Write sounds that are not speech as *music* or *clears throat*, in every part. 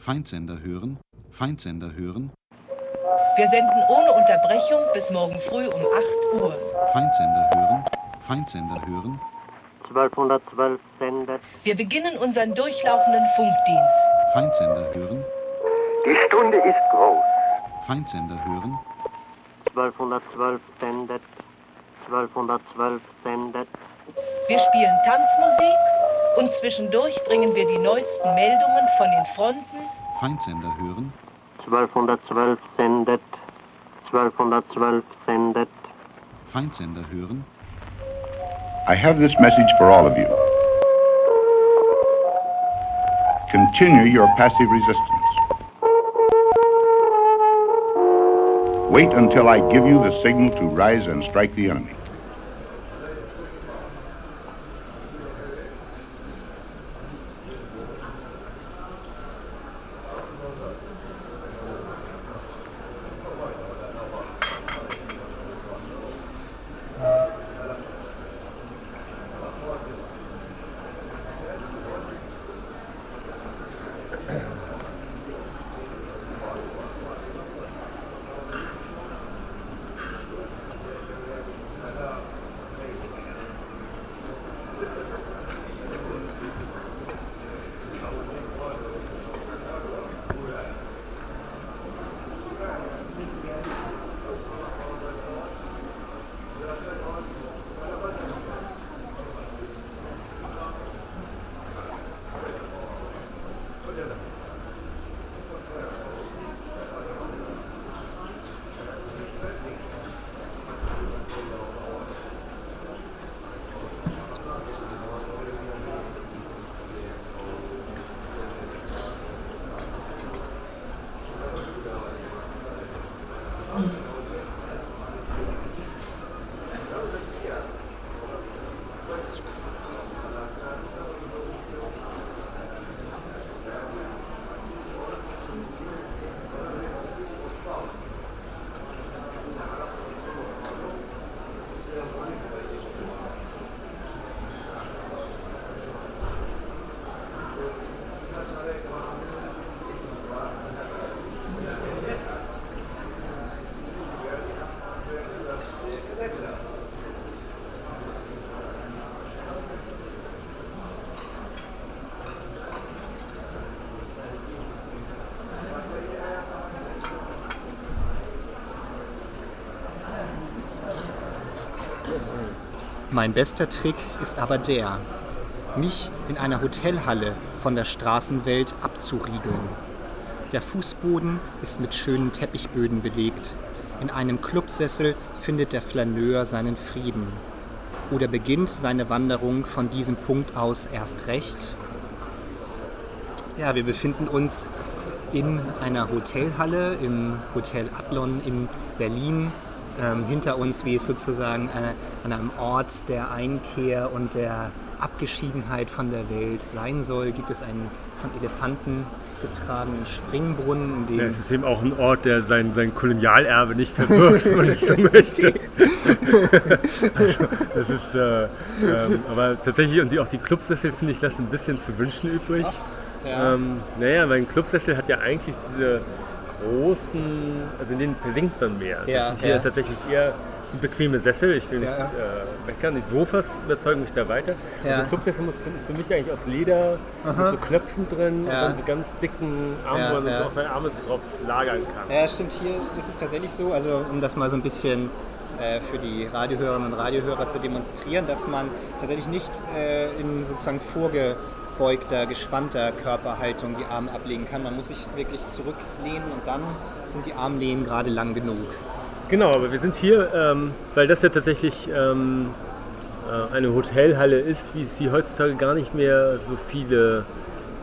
Feindsender hören, Feindsender hören, Wir senden ohne Unterbrechung bis morgen früh um 8 Uhr. Feindsender hören, Feindsender hören, 1212 sendet. Wir beginnen unseren durchlaufenden Funkdienst. Feindsender hören, Die Stunde ist groß. Feindsender hören, 1212 sendet. 1212 sendet. Wir spielen Tanzmusik und zwischendurch bringen wir die neuesten Meldungen von den Fronten, Feindsender hören, 1212 sendet. 1212 sendet. Feindsender hören, I have this message for all of you. Continue your passive resistance. Wait until I give you the signal to rise and strike the enemy. Mein bester Trick ist aber der, mich in einer Hotelhalle von der Straßenwelt abzuriegeln. Der Fußboden ist mit schönen Teppichböden belegt. In einem Clubsessel findet der Flaneur seinen Frieden. Oder beginnt seine Wanderung von diesem Punkt aus erst recht? Ja, wir befinden uns in einer Hotelhalle im Hotel Adlon in Berlin. Ähm, hinter uns, wie es sozusagen äh, an einem Ort der Einkehr und der Abgeschiedenheit von der Welt sein soll, gibt es einen von Elefanten getragenen Springbrunnen, in dem Ja, es ist eben auch ein Ort, der sein, sein Kolonialerbe nicht verbirgt, wenn man es so *laughs* möchte. also, das ist, äh, ähm, aber tatsächlich, und die, auch die Clubsessel, finde ich, lassen ein bisschen zu wünschen übrig. Ja. Ähm, naja, weil ein Clubsessel hat ja eigentlich diese großen, also in denen versinkt man mehr. Ja, das sind hier ja. tatsächlich eher bequeme Sessel. Ich will nicht Ja, äh, meckern, die Sofas überzeugen mich da weiter. Ja. Also Clubsessel muss, ist für mich eigentlich aus Leder, mit so Knöpfen drin Ja. und dann so ganz dicken Armen, Ja, wo man ja. auch seine Arme so drauf lagern kann. Ja, stimmt. Hier ist es tatsächlich so, also um das mal so ein bisschen äh, für die Radiohörerinnen und Radiohörer zu demonstrieren, dass man tatsächlich nicht äh, in sozusagen vorgebeugter, gespannter Körperhaltung die Arme ablegen kann. Man muss sich wirklich zurücklehnen und dann sind die Armlehnen gerade lang genug. Genau, aber wir sind hier, ähm, weil das ja tatsächlich ähm, äh, eine Hotelhalle ist, wie es sie heutzutage gar nicht mehr so viele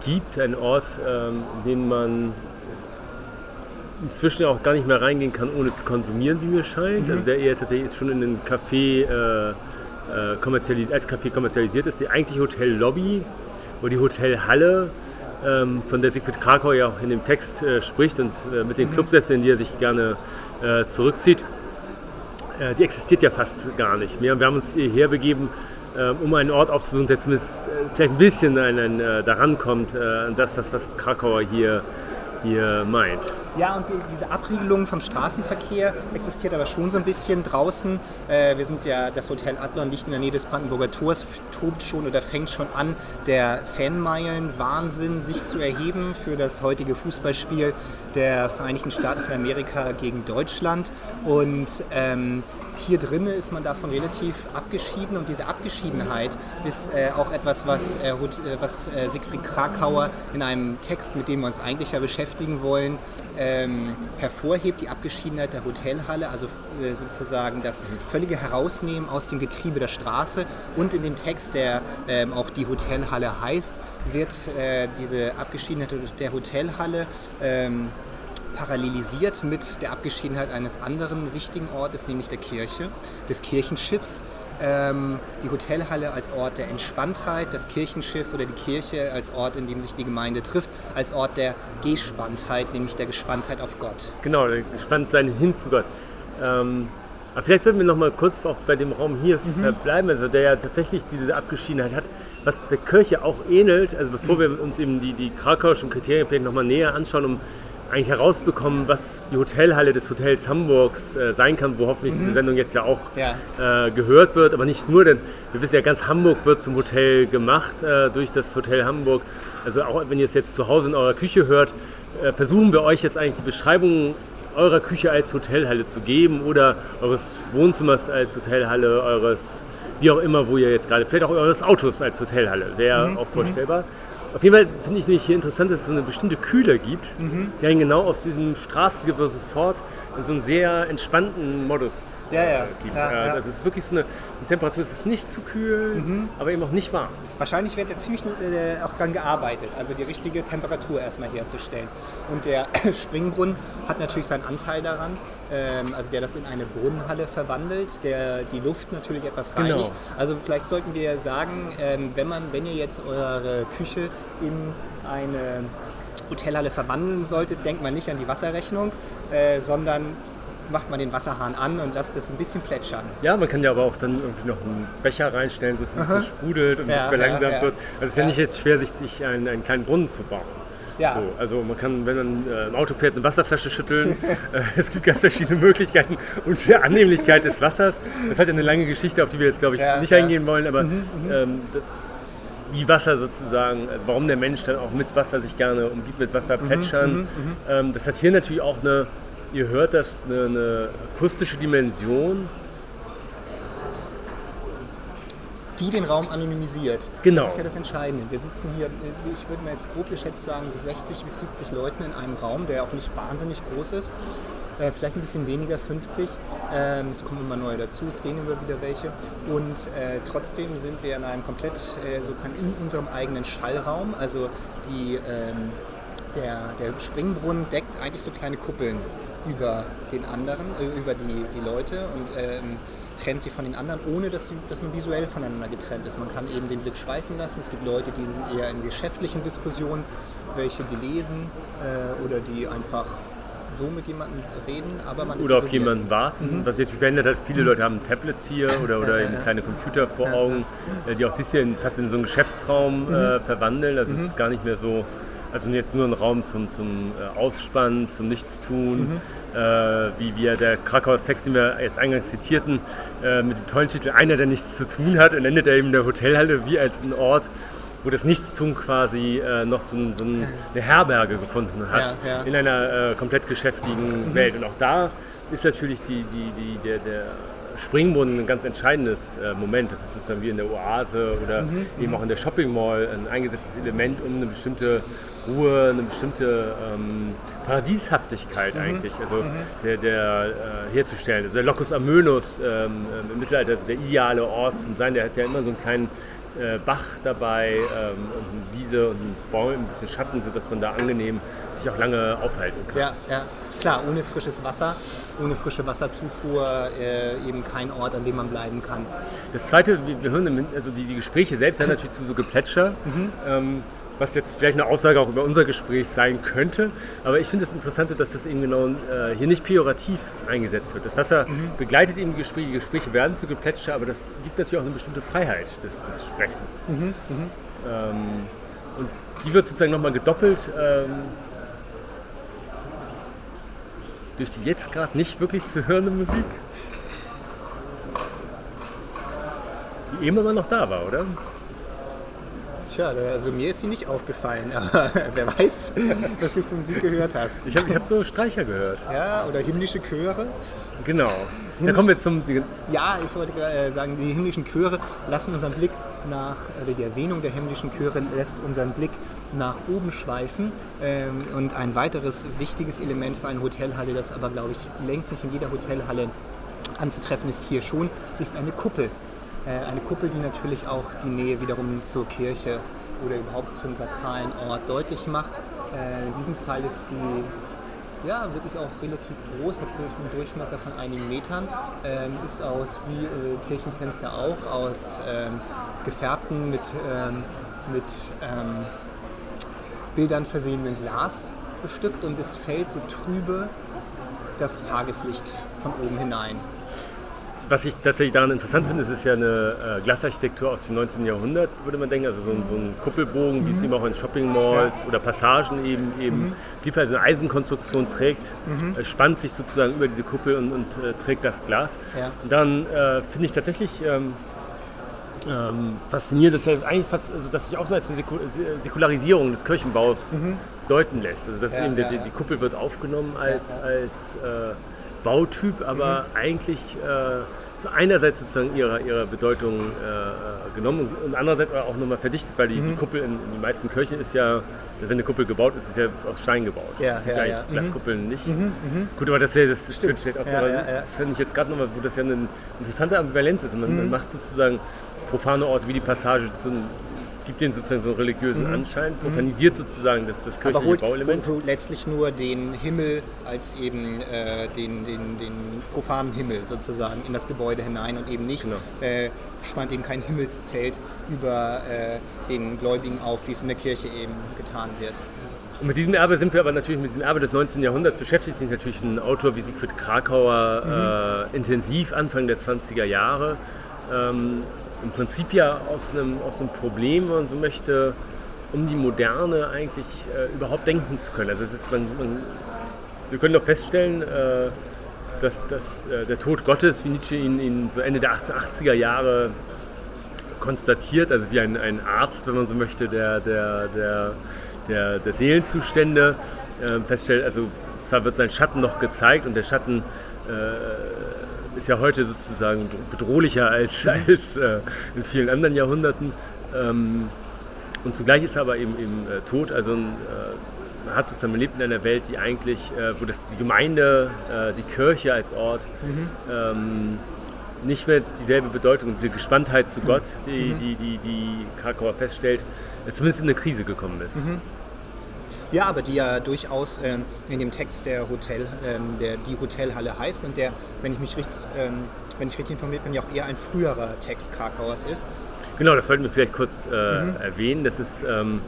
gibt. Ein Ort, ähm, in den man inzwischen auch gar nicht mehr reingehen kann, ohne zu konsumieren, wie mir scheint. Also der eher tatsächlich jetzt schon in den Café äh, äh, kommerzialis als Café kommerzialisiert ist. Die eigentliche Hotellobby oder die Hotelhalle, ähm, von der Siegfried Krakau ja auch in dem Text äh, spricht und äh, mit den Clubsesseln, die er sich gerne äh, zurückzieht, äh, die existiert ja fast gar nicht mehr. Wir haben uns hierher begeben, äh, um einen Ort aufzusuchen, der zumindest äh, vielleicht ein bisschen an, an, äh, daran kommt, an das, was, was Krakauer hier, hier meint. Ja, und die, diese Abriegelung vom Straßenverkehr existiert aber schon so ein bisschen draußen. Äh, wir sind ja, das Hotel Adlon liegt in der Nähe des Brandenburger Tors, tobt schon oder fängt schon an, der Fanmeilen-Wahnsinn sich zu erheben für das heutige Fußballspiel der Vereinigten Staaten von Amerika gegen Deutschland. Und ähm, hier drinnen ist man davon relativ abgeschieden und diese Abgeschiedenheit ist äh, auch etwas, was, äh, äh, was äh, Siegfried Krakauer in einem Text, mit dem wir uns eigentlich ja beschäftigen wollen, ähm, hervorhebt, die Abgeschiedenheit der Hotelhalle, also äh, sozusagen das völlige Herausnehmen aus dem Getriebe der Straße. Und in dem Text, der ähm, auch die Hotelhalle heißt, wird äh, diese Abgeschiedenheit der Hotelhalle ähm, parallelisiert mit der Abgeschiedenheit eines anderen wichtigen Ortes, nämlich der Kirche, des Kirchenschiffs. Ähm, die Hotelhalle als Ort der Entspanntheit, das Kirchenschiff oder die Kirche als Ort, in dem sich die Gemeinde trifft, als Ort der Gespanntheit, nämlich der Gespanntheit auf Gott. Genau, gespannt sein hin zu Gott. Ähm, aber vielleicht sollten wir noch mal kurz auch bei dem Raum hier verbleiben, also der ja tatsächlich diese Abgeschiedenheit hat, was der Kirche auch ähnelt. Also bevor wir uns eben die, die krakauischen Kriterien vielleicht noch mal näher anschauen, um eigentlich herausbekommen, was die Hotelhalle des Hotels Hamburgs äh, sein kann, wo hoffentlich diese Sendung jetzt ja auch Ja. äh, gehört wird, aber nicht nur, denn wir wissen ja, ganz Hamburg wird zum Hotel gemacht äh, durch das Hotel Hamburg. Also auch wenn ihr es jetzt zu Hause in eurer Küche hört, äh, versuchen wir euch jetzt eigentlich die Beschreibung eurer Küche als Hotelhalle zu geben oder eures Wohnzimmers als Hotelhalle, eures, wie auch immer, wo ihr jetzt gerade, vielleicht auch eures Autos als Hotelhalle, wäre auch vorstellbar. Auf jeden Fall finde ich nämlich hier interessant, dass es so eine bestimmte Kühle gibt, die einen genau aus diesem Straßengewirr sofort in so einen sehr entspannten Modus Ja, ja. äh, gibt. Ja, Äh. Also es ist wirklich so eine, die Temperatur es ist nicht zu kühl, aber eben auch nicht warm. Wahrscheinlich wird ja ziemlich äh, auch daran gearbeitet, also die richtige Temperatur erstmal herzustellen. Und der *clears throat* Springbrunnen hat natürlich seinen Anteil daran, ähm, also der das in eine Brunnenhalle verwandelt, der die Luft natürlich etwas Genau. reinigt. Also vielleicht sollten wir sagen, ähm, wenn, man, wenn ihr jetzt eure Küche in eine Hotelhalle verwandeln solltet, denkt man nicht an die Wasserrechnung, äh, sondern macht man den Wasserhahn an und lasst es ein bisschen plätschern. Ja, man kann ja aber auch dann irgendwie noch einen Becher reinstellen, dass es ein bisschen sprudelt und Ja, es verlangsamt ja, ja. wird. Also es ist ja, Ja. nicht jetzt schwer, sich, sich einen, einen kleinen Brunnen zu bauen. Ja. So, also man kann, wenn man äh, im Auto fährt, eine Wasserflasche schütteln. *laughs* äh, es gibt ganz verschiedene Möglichkeiten und die Annehmlichkeit des Wassers. Das hat ja eine lange Geschichte, auf die wir jetzt, glaube ich, Ja, nicht ja. eingehen wollen, aber ähm, das- wie Wasser sozusagen, also warum der Mensch dann auch mit Wasser sich gerne umgibt, mit Wasser plätschern. Ähm, das hat hier natürlich auch eine, ihr hört das, eine, eine akustische Dimension. die den Raum anonymisiert. Genau. Das ist ja das Entscheidende. Wir sitzen hier, ich würde mal jetzt grob geschätzt sagen, so 60 bis 70 Leuten in einem Raum, der auch nicht wahnsinnig groß ist. Äh, vielleicht ein bisschen weniger, 50. Ähm, es kommen immer neue dazu, es gehen immer wieder welche. Und äh, trotzdem sind wir in einem komplett äh, sozusagen in unserem eigenen Schallraum. Also die, ähm, der, der Springbrunnen deckt eigentlich so kleine Kuppeln über den anderen, äh, über die, die Leute und ähm, trennt sie von den anderen, ohne dass, sie, dass man visuell voneinander getrennt ist. Man kann eben den Blick schweifen lassen. Es gibt Leute, die sind eher in geschäftlichen Diskussionen, welche die lesen äh, oder die einfach so mit jemandem reden, aber man oder auf jemanden warten. Was sich jetzt verändert hat, viele Leute haben Tablets hier oder, oder eben kleine Computer vor Augen, äh, die auch das hier in, fast in so einen Geschäftsraum äh, verwandeln. Also es ist gar nicht mehr so, also jetzt nur ein Raum zum, zum äh, Ausspannen, zum Nichtstun, äh, wie wir der Krakauer Text, den wir jetzt eingangs zitierten, äh, mit dem tollen Titel Einer, der nichts zu tun hat, und endet er eben in der Hotelhalle wie als ein Ort, wo das Nichtstun quasi äh, noch so, ein, so ein, eine Herberge gefunden hat Ja, ja. in einer äh, komplett geschäftigen Welt. Und auch da ist natürlich die, die, die, der, der Springbrunnen ein ganz entscheidendes äh, Moment. Das ist sozusagen wie in der Oase oder eben auch in der Shopping Mall ein eingesetztes Element, um eine bestimmte Ruhe, eine bestimmte ähm, Paradieshaftigkeit eigentlich also der, der, äh, herzustellen. Also der Locus Amönus ähm, im Mittelalter ist der ideale Ort zum Sein. Der hat ja immer so einen kleinen äh, Bach dabei ähm, und eine Wiese und ein Baum, ein bisschen Schatten, sodass man da angenehm sich auch lange aufhalten kann. Ja, ja, klar, ohne frisches Wasser, ohne frische Wasserzufuhr äh, eben kein Ort, an dem man bleiben kann. Das zweite, wir hören, also die, die Gespräche selbst sind *clears throat* natürlich zu so Geplätscher. Ähm, was jetzt vielleicht eine Aussage auch über unser Gespräch sein könnte. Aber ich finde das Interessante, dass das eben genau äh, hier nicht pejorativ eingesetzt wird. Das Wasser begleitet eben die Gespräche, die Gespräche werden zu Geplätscher, aber das gibt natürlich auch eine bestimmte Freiheit des, des Sprechens. Ähm, und die wird sozusagen nochmal gedoppelt ähm, durch die jetzt gerade nicht wirklich zu hörende Musik. Die eben aber noch da war, oder? Tja, also mir ist sie nicht aufgefallen, *laughs* aber wer weiß, was du von Musik gehört hast. Ich habe ich hab so Streicher gehört. Ja, oder himmlische Chöre. Genau. Da kommen wir zum. Ja, ich wollte äh, sagen, die himmlischen Chöre lassen unseren Blick nach, oder die Erwähnung der himmlischen Chöre lässt unseren Blick nach oben schweifen. Ähm, und ein weiteres wichtiges Element für eine Hotelhalle, das aber, glaube ich, längst nicht in jeder Hotelhalle anzutreffen ist, hier schon, ist eine Kuppel. Äh, eine Kuppel, die natürlich auch die Nähe wiederum zur Kirche oder überhaupt zum sakralen Ort deutlich macht. Äh, in diesem Fall ist sie ja, wirklich auch relativ groß, hat durch einen Durchmesser von einigen Metern, ähm, ist aus, wie äh, Kirchenfenster auch, aus ähm, gefärbten, mit, ähm, mit ähm, Bildern versehenen Glas bestückt und es fällt so trübe das Tageslicht von oben hinein. Was ich tatsächlich daran interessant finde, es ist ja eine äh, Glasarchitektur aus dem 19. Jahrhundert, würde man denken. Also so ein, so ein Kuppelbogen, wie es eben auch in Shopping Malls oder Passagen eben, eben blieb halt eine Eisenkonstruktion trägt, äh, spannt sich sozusagen über diese Kuppel und, und äh, trägt das Glas. Ja. Und dann äh, finde ich tatsächlich ähm, ähm, faszinierend, dass, er eigentlich fast, also, dass sich auch als eine Säku- Säkularisierung des Kirchenbaus deuten lässt. Also dass Ja, eben ja, die, ja. die Kuppel wird aufgenommen als, als äh, Bautyp, aber eigentlich äh, so einerseits sozusagen ihrer, ihrer Bedeutung äh, äh, genommen und andererseits auch nochmal verdichtet, weil die, die Kuppel in, in den meisten Kirchen ist ja, wenn eine Kuppel gebaut ist, ist ja aus Stein gebaut. Ja, ja, ja. Mhm. Glaskuppeln nicht. Gut, aber das, das stimmt vielleicht auch so, Ja, ja, das, finde ich jetzt gerade nochmal, wo das ja eine interessante Ambivalenz ist. Man, Mhm. man macht sozusagen profane Orte wie die Passage zu einem, gibt denen sozusagen so einen religiösen Anschein, profanisiert sozusagen das, das Mhm. Aber kirchliche holt, Bauelement. holt letztlich nur den Himmel als eben äh, den, den, den profanen Himmel sozusagen in das Gebäude hinein und eben nicht, Genau. äh, spannt eben kein Himmelszelt über äh, den Gläubigen auf, wie es in der Kirche eben getan wird. Und mit diesem Erbe sind wir aber natürlich, mit diesem Erbe des 19. Jahrhunderts beschäftigt sich natürlich ein Autor wie Siegfried Krakauer äh, intensiv Anfang der 20er Jahre. Ähm, Im Prinzip ja aus einem, aus einem Problem, wenn man so möchte, um die Moderne eigentlich äh, überhaupt denken zu können. Also ist, man, man, wir können doch feststellen, äh, dass, dass äh, der Tod Gottes, wie Nietzsche ihn, ihn so Ende der 1880er Jahre konstatiert, also wie ein, ein Arzt, wenn man so möchte, der, der, der, der, der Seelenzustände äh, feststellt. Also zwar wird sein Schatten noch gezeigt und der Schatten äh, ist ja heute sozusagen bedrohlicher als, als äh, in vielen anderen Jahrhunderten. Ähm, und zugleich ist er aber eben, eben äh, tot, also ein, äh, man hat sozusagen man lebt in einer Welt, die eigentlich, äh, wo das, die Gemeinde, äh, die Kirche als Ort ähm, nicht mehr dieselbe Bedeutung, diese Gespanntheit zu Gott, die, die, die, die Krakauer feststellt, zumindest in eine Krise gekommen ist. Ja, aber die ja durchaus ähm, in dem Text der Hotel, ähm, der die Hotelhalle heißt und der, wenn ich mich richtig, ähm, wenn ich richtig informiert bin, ja auch eher ein früherer Text Krakauers ist. Genau, das sollten wir vielleicht kurz äh, erwähnen. Das ist ähm,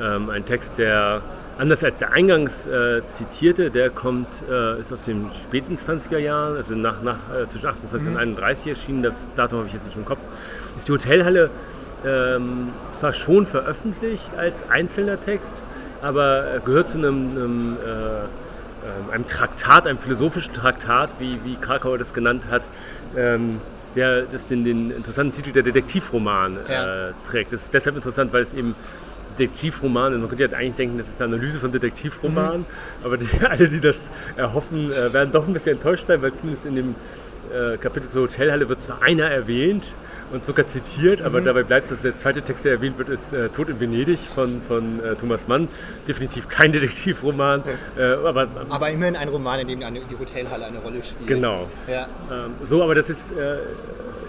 ähm, ein Text, der anders als der eingangs äh, zitierte, der kommt, äh, ist aus den späten 20er Jahren, also nach, nach, äh, zwischen 28 und 31 erschienen, das Datum habe ich jetzt nicht im Kopf. Ist die Hotelhalle ähm, zwar schon veröffentlicht als einzelner Text, aber gehört zu einem, einem, äh, einem Traktat, einem philosophischen Traktat, wie, wie Krakauer das genannt hat, ähm, der das den, den interessanten Titel der Detektivroman Ja. äh, trägt. Das ist deshalb interessant, weil es eben Detektivroman ist. Man könnte ja eigentlich denken, das ist eine Analyse von Detektivromanen, aber die, *laughs* alle, die das erhoffen, äh, werden doch ein bisschen enttäuscht sein, weil zumindest in dem äh, Kapitel zur Hotelhalle wird zwar einer erwähnt und sogar zitiert, aber dabei bleibt es, dass der zweite Text, der erwähnt wird, ist äh, Tod in Venedig von, von äh, Thomas Mann. Definitiv kein *laughs* Detektivroman, äh, aber Aber immerhin ein Roman, in dem eine, die Hotelhalle eine Rolle spielt. genau. Ja. Ähm, so, aber das ist äh,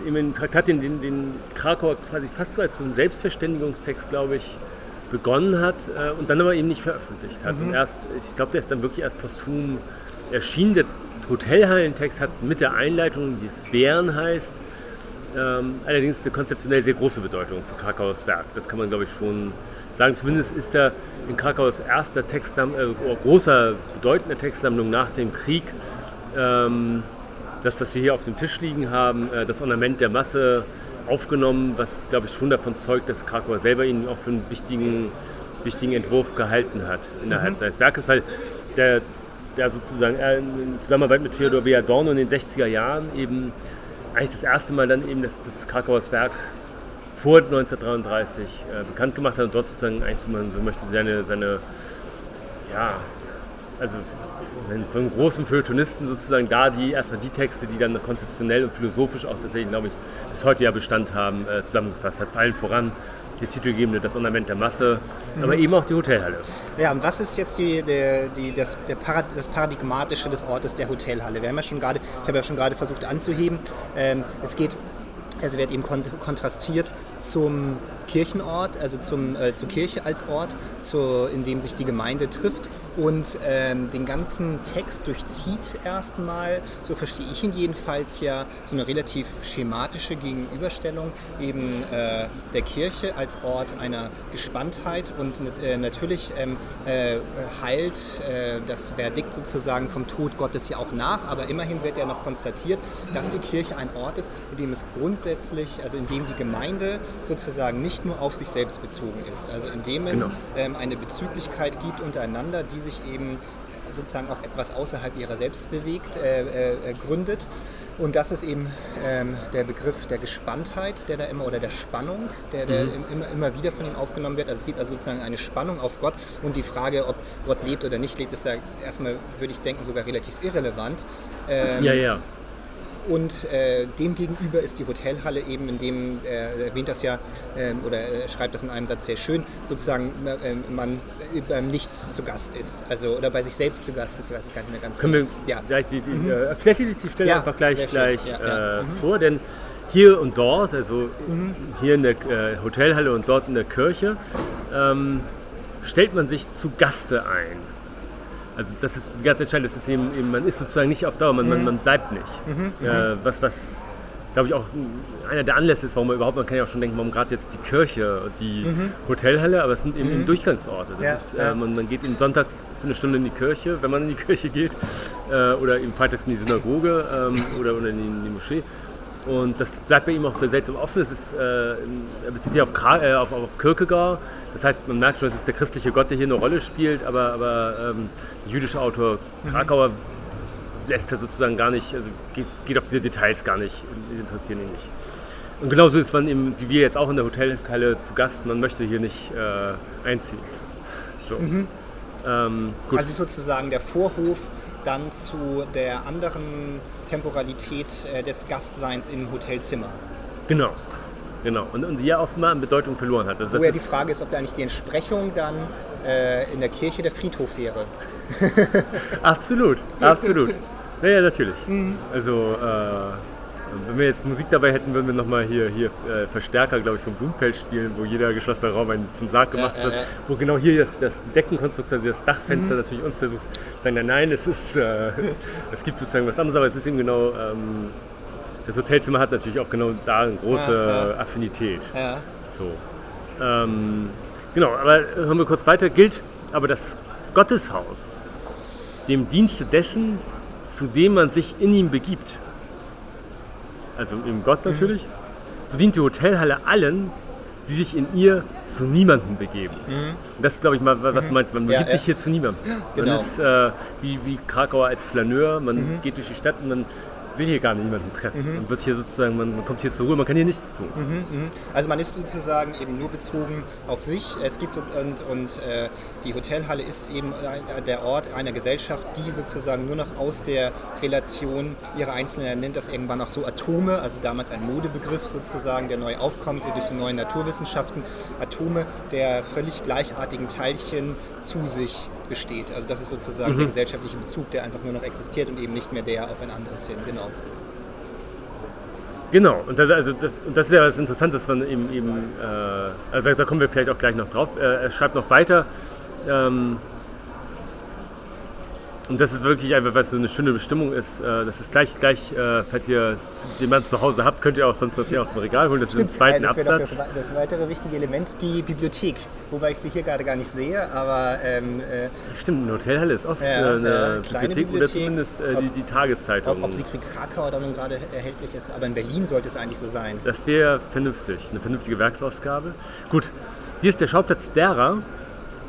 ein Traktat, den, den, den Krakauer quasi fast so als so ein Selbstverständigungstext, glaube ich, begonnen hat äh, und dann aber eben nicht veröffentlicht hat. Und erst, ich glaube, der ist dann wirklich erst posthum erschienen. Der Hotelhallentext hat mit der Einleitung, die Sphären heißt, ähm, allerdings eine konzeptionell sehr große Bedeutung für Krakauers Werk. Das kann man, glaube ich, schon sagen. Zumindest ist er in Krakaus erster Textsammlung, äh, großer, bedeutender Textsammlung nach dem Krieg. Ähm, das, was wir hier auf dem Tisch liegen haben, äh, das Ornament der Masse aufgenommen, was, glaube ich, schon davon zeugt, dass Krakauer selber ihn auch für einen wichtigen, wichtigen Entwurf gehalten hat innerhalb seines Werkes, weil der, der sozusagen äh, in Zusammenarbeit mit Theodor W. Adorno in den 60er Jahren eben eigentlich das erste Mal dann eben das, das Krakauers Werk vor 1933 äh, bekannt gemacht hat und dort sozusagen eigentlich, wenn man so möchte, seine, seine ja, also von großen Feuilletonisten sozusagen da die erstmal die Texte, die dann konzeptionell und philosophisch auch tatsächlich, glaube ich, bis heute ja Bestand haben, äh, zusammengefasst hat. Vor allem voran die titelgebende Das Ornament der Masse, aber eben auch die Hotelhalle. Ja, und was ist jetzt die, der, die, das, Parad das Paradigmatische des Ortes der Hotelhalle? Wir haben ja schon gerade, ich habe ja schon gerade versucht anzuheben, ähm, es geht, also wird eben kont kontrastiert zum Kirchenort, also zum, äh, zur Kirche als Ort, zu, in dem sich die Gemeinde trifft und ähm, den ganzen Text durchzieht erstmal, so verstehe ich ihn jedenfalls ja, so eine relativ schematische Gegenüberstellung eben äh, der Kirche als Ort einer Gespanntheit und äh, natürlich ähm, äh, heilt äh, das Verdikt sozusagen vom Tod Gottes ja auch nach, aber immerhin wird ja noch konstatiert, dass die Kirche ein Ort ist, in dem es grundsätzlich, also in dem die Gemeinde sozusagen nicht nur auf sich selbst bezogen ist, also in dem es Genau. ähm, eine Bezüglichkeit gibt untereinander, die sich eben sozusagen auf etwas außerhalb ihrer selbst bewegt, äh, äh, äh, gründet. Und das ist eben ähm, der Begriff der Gespanntheit, der da immer, oder der Spannung, der, der im- immer, immer wieder von ihm aufgenommen wird. Also es gibt also sozusagen eine Spannung auf Gott und die Frage, ob Gott lebt oder nicht lebt, ist da erstmal, würde ich denken, sogar relativ irrelevant. Ähm, Ja, ja. Und äh, dem gegenüber ist die Hotelhalle eben, in dem, äh, er erwähnt das ja, ähm, oder äh, schreibt das in einem Satz sehr schön, sozusagen äh, man äh, beim Nichts zu Gast ist. Also, oder bei sich selbst zu Gast ist, ich weiß es gar nicht mehr ganz Können wir genau. Ja. gleich die, die, äh, vielleicht lese ich die Stelle Ja, einfach gleich, gleich Ja. Äh, vor, denn hier und dort, also hier in der äh, Hotelhalle und dort in der Kirche, ähm, stellt man sich zu Gaste ein. Also das ist ganz entscheidend, das ist eben, eben man ist sozusagen nicht auf Dauer, man, man, man bleibt nicht. Äh, was, was glaube ich auch einer der Anlässe ist, warum man überhaupt, man kann ja auch schon denken, warum gerade jetzt die Kirche und die Hotelhalle, aber es sind eben, eben Durchgangsorte. Ja, ist, ja. äh, man, man geht eben sonntags für eine Stunde in die Kirche, wenn man in die *laughs* Kirche geht, äh, oder eben freitags in die Synagoge ähm, oder, oder in, die, in die Moschee. Und das bleibt bei ihm auch sehr selten offen. Es ist, äh, er bezieht sich auf, äh, auf, auf Kierkegaard. Das heißt, man merkt schon, es ist der christliche Gott, der hier eine Rolle spielt, aber, aber ähm, der jüdische Autor Krakauer lässt er sozusagen gar nicht, also geht, geht auf diese Details gar nicht, interessieren ihn nicht. Und genauso ist man eben, wie wir jetzt auch in der Hotelhalle zu Gast, man möchte hier nicht äh, einziehen. So. Ähm, gut. Also sozusagen der Vorhof dann zu der anderen Temporalität äh, des Gastseins im Hotelzimmer. genau. Genau. Und, und die ja offenbar an Bedeutung verloren hat. Also Wo ja die Frage ist, ob da eigentlich die Entsprechung dann äh, in der Kirche der Friedhof wäre. *laughs* Absolut, absolut. Ja, ja, natürlich. Mhm. Also, äh, wenn wir jetzt Musik dabei hätten, würden wir nochmal hier, hier äh, Verstärker, glaube ich, vom Blumenfeld spielen, wo jeder geschlossene Raum einen zum Sarg gemacht ja, wird. Wo genau hier das, das Deckenkonstruktion, also das Mhm. Dachfenster natürlich uns versucht, sagen, nein, nein, es ist, äh, *laughs* es gibt sozusagen was anderes, aber es ist eben genau, ähm, das Hotelzimmer hat natürlich auch genau da eine große Ja, ja. Affinität. Ja. So. Ähm, genau, aber hören wir kurz weiter. Gilt aber das Gotteshaus dem Dienste dessen, zu dem man sich in ihm begibt. Also im Gott natürlich. So dient die Hotelhalle allen, die sich in ihr zu niemandem begeben. Und das ist, glaube ich, mal, was du meinst. Man begibt ja. sich hier zu niemandem. Genau. Man ist äh, wie, wie Krakauer als Flaneur. Man geht durch die Stadt und man will hier gar niemanden treffen. Man wird hier sozusagen, man, man kommt hier zur Ruhe, man kann hier nichts tun. Also man ist sozusagen eben nur bezogen auf sich. Es gibt und, und, und äh, die Hotelhalle ist eben ein- der Ort einer Gesellschaft, die sozusagen nur noch aus der Relation ihrer Einzelnen, nennt das irgendwann auch so Atome, also damals ein Modebegriff sozusagen, der neu aufkommt durch die neuen Naturwissenschaften, Atome der völlig gleichartigen Teilchen zu sich besteht. Also das ist sozusagen der gesellschaftliche Bezug, der einfach nur noch existiert und eben nicht mehr der auf ein anderes hin. Genau. Genau, und das, also das, und das ist ja das Interessante, dass man eben, eben äh, also da kommen wir vielleicht auch gleich noch drauf, äh, er schreibt noch weiter, ähm, Und das ist wirklich einfach, was so eine schöne Bestimmung ist. Äh, das ist gleich, gleich, äh, falls ihr jemanden zu Hause habt, könnt ihr auch sonst hier aus dem Regal holen. Das ist im zweiten äh, das Absatz. das, das weitere wichtige Element, die Bibliothek. Wobei ich sie hier gerade gar nicht sehe, aber ähm, äh, Stimmt, eine Hotelhalle ist oft Ja, eine kleine Bibliothek, oder Bibliothek. zumindest äh, die, Ob- die Tageszeitung. ob, ob Siegfried Krakauer da nun gerade erhältlich ist, aber in Berlin sollte es eigentlich so sein. Das wäre vernünftig, eine vernünftige Werksausgabe. Gut, hier ist der Schauplatz derer,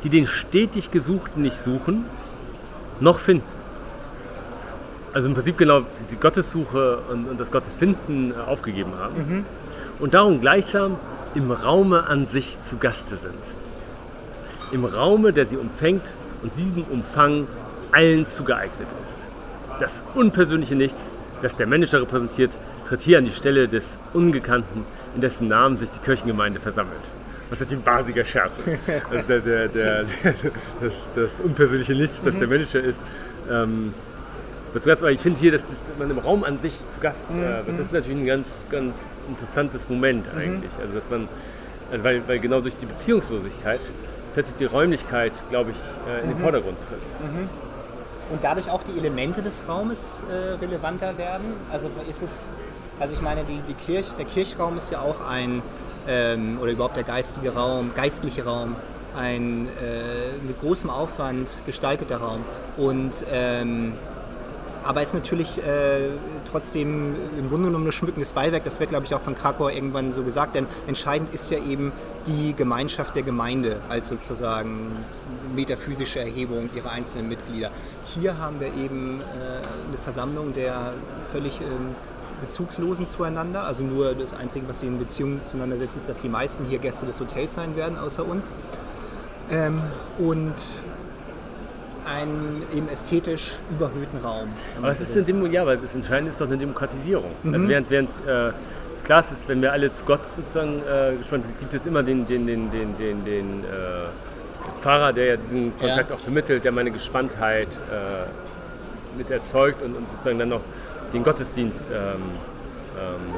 die den stetig Gesuchten nicht suchen, noch finden. Also im Prinzip genau die Gottessuche und, und das Gottesfinden äh, aufgegeben haben. Und darum gleichsam im Raume an sich zu Gaste sind. Im Raume, der sie umfängt und diesem Umfang allen zugeeignet ist. Das unpersönliche Nichts, das der Mensch repräsentiert, tritt hier an die Stelle des Ungekannten, in dessen Namen sich die Kirchengemeinde versammelt. Was natürlich ein wahnsinniger Scherz ist. Also der, der, der, *laughs* das, das unpersönliche Nichts, das der Mensch ist. Ähm, aber ich finde hier, dass, das, man im Raum an sich zu Gast äh, wird, das ist natürlich ein ganz, ganz interessantes Moment eigentlich. Also dass man, also weil, weil genau durch die Beziehungslosigkeit plötzlich die Räumlichkeit, glaube ich, äh, in den Vordergrund tritt. Und dadurch auch die Elemente des Raumes äh, relevanter werden. Also ist es, also ich meine, die, die Kirch, der Kirchraum ist ja auch ein, ähm, oder überhaupt der geistige Raum, geistliche Raum, ein äh, mit großem Aufwand gestalteter Raum. Und ähm, aber ist natürlich äh, trotzdem im Grunde genommen nur schmückendes Beiwerk. Das wird, glaube ich, auch von Krakauer irgendwann so gesagt. Denn entscheidend ist ja eben die Gemeinschaft der Gemeinde als sozusagen metaphysische Erhebung ihrer einzelnen Mitglieder. Hier haben wir eben äh, eine Versammlung der völlig ähm, Bezugslosen zueinander. Also nur das Einzige, was sie in Beziehung zueinander setzt, ist, dass die meisten hier Gäste des Hotels sein werden, außer uns. Ähm, und einen eben ästhetisch überhöhten Raum. Aber es ist eine Demo ja, weil das Entscheidende ist doch eine Demokratisierung. Also während, während äh, klar ist, wenn wir alle zu Gott sozusagen äh, gespannt sind, gibt es immer den, den, den, den, den, den äh, Pfarrer, der ja diesen Kontakt auch vermittelt, der meine Gespanntheit äh, mit erzeugt und, und sozusagen dann noch den Gottesdienst ähm, ähm,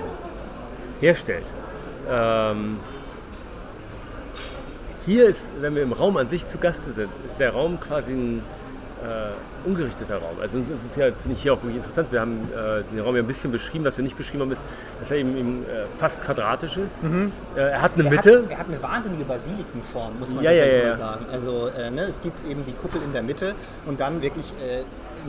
herstellt. Ähm, hier ist, wenn wir im Raum an sich zu Gaste sind, ist der Raum quasi ein äh, ungerichteter Raum. Also das ist ja, finde ich hier auch wirklich interessant. Wir haben äh, den Raum ja ein bisschen beschrieben. Was wir nicht beschrieben haben, ist, dass er eben, eben äh, fast quadratisch ist. Äh, er hat eine Er Mitte. Hat, er hat eine wahnsinnige Basilikenform, muss man Ja, ja, ja, sagen. Also äh, ne, es gibt eben die Kuppel in der Mitte und dann wirklich.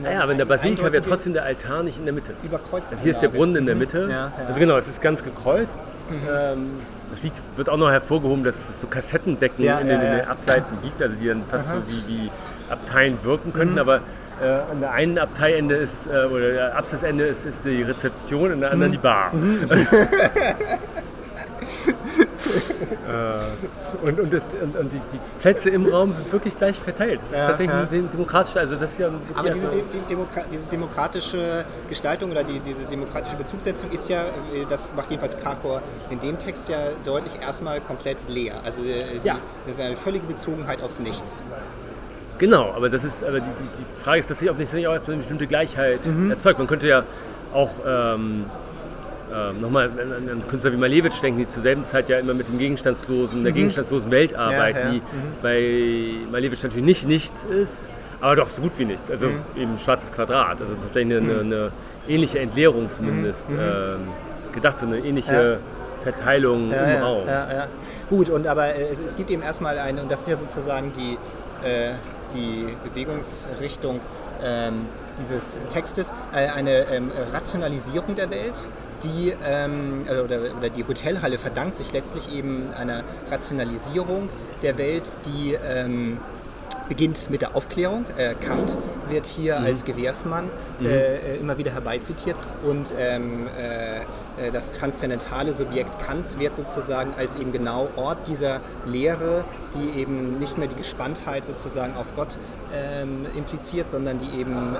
Naja, aber in der Basilika wäre trotzdem der Altar nicht in der Mitte. Überkreuzte Also hier ist der. Brunnen in der Mitte. Ja, ja. Also genau, es ist ganz gekreuzt. Ähm, das sieht, wird auch noch hervorgehoben, dass es so Kassettendecken Ja, in, den, in den Abseiten gibt, also die dann fast so wie, wie Abteien wirken könnten. Aber äh, an der einen Abteiende ist, äh, oder der Absatzende ist, ist die Rezeption, an der anderen die Bar. *laughs* *laughs* äh, und und, und, und die, die Plätze im Raum sind wirklich gleich verteilt. Das ist Ja, tatsächlich ja. ein demokratisch, also das ist ja Aber diese, de, Demokra diese demokratische Gestaltung oder die, diese demokratische Bezugssetzung ist ja, äh, das macht jedenfalls Krakor in dem Text ja deutlich erstmal komplett leer. Also äh, die, Ja. das ist eine völlige Bezogenheit aufs Nichts. Genau, aber das ist, aber die, die, Frage ist, dass sich auch nicht, nicht auch erstmal eine bestimmte Gleichheit Mhm. erzeugt. Man könnte ja auch ähm, ähm, nochmal an, an Künstler wie Malevich denken, die zur selben Zeit ja immer mit dem Gegenstandslosen, der gegenstandslosen Welt arbeiten, Mhm. Ja, ja. die bei Malevich natürlich nicht nichts ist, aber doch so gut wie nichts. Also Mhm. eben ein schwarzes Quadrat. Also tatsächlich eine, eine, eine ähnliche Entleerung zumindest ähm, gedacht, so eine ähnliche Mhm. Ja. Verteilung im Raum. Ja, ja. Gut, und aber äh, es, es gibt eben erstmal eine, und das ist ja sozusagen die, äh, die Bewegungsrichtung ähm, dieses Textes, äh, eine ähm, Rationalisierung der Welt, die, ähm, äh, oder, oder die Hotelhalle verdankt sich letztlich eben einer Rationalisierung der Welt, die ähm, beginnt mit der Aufklärung. Äh, Kant wird hier als Gewährsmann äh, äh, immer wieder herbeizitiert. Und ähm, äh, äh, das transzendentale Subjekt Kants wird sozusagen als eben genau Ort dieser Lehre, die eben nicht mehr die Gespanntheit sozusagen auf Gott ähm, impliziert, sondern die eben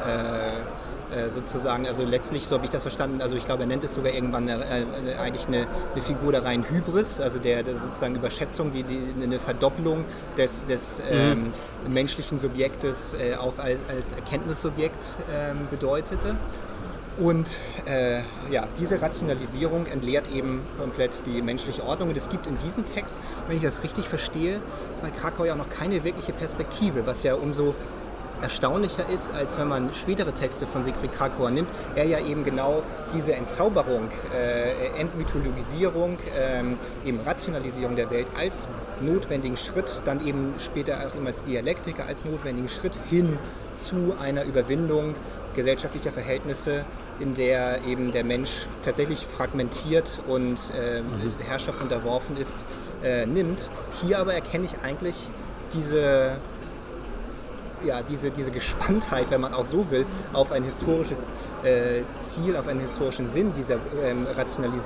äh, äh, sozusagen, also letztlich, so habe ich das verstanden, also ich glaube, er nennt es sogar irgendwann eine, eine, eigentlich eine, eine Figur der reinen Hybris, also der, der sozusagen Überschätzung, die, die, eine Verdoppelung des, des ähm, menschlichen Subjektes äh, auf, als, Erkenntnissubjekt ähm, bedeutete. Und äh, ja, diese Rationalisierung entleert eben komplett die menschliche Ordnung. Und es gibt in diesem Text, wenn ich das richtig verstehe, bei Krakau ja noch keine wirkliche Perspektive, was ja umso erstaunlicher ist, als wenn man spätere Texte von Siegfried Kracauer nimmt. Er ja eben genau diese Entzauberung, äh, Entmythologisierung, ähm, eben Rationalisierung der Welt als notwendigen Schritt, dann eben später auch immer als Dialektiker, als notwendigen Schritt hin zu einer Überwindung gesellschaftlicher Verhältnisse, in der eben der Mensch tatsächlich fragmentiert und äh, Herrschaft unterworfen ist, äh, nimmt. Hier aber erkenne ich eigentlich diese, ja, diese, diese Gespanntheit, wenn man auch so will, auf ein historisches äh, Ziel, auf einen historischen Sinn dieser ähm, Rationalisierung.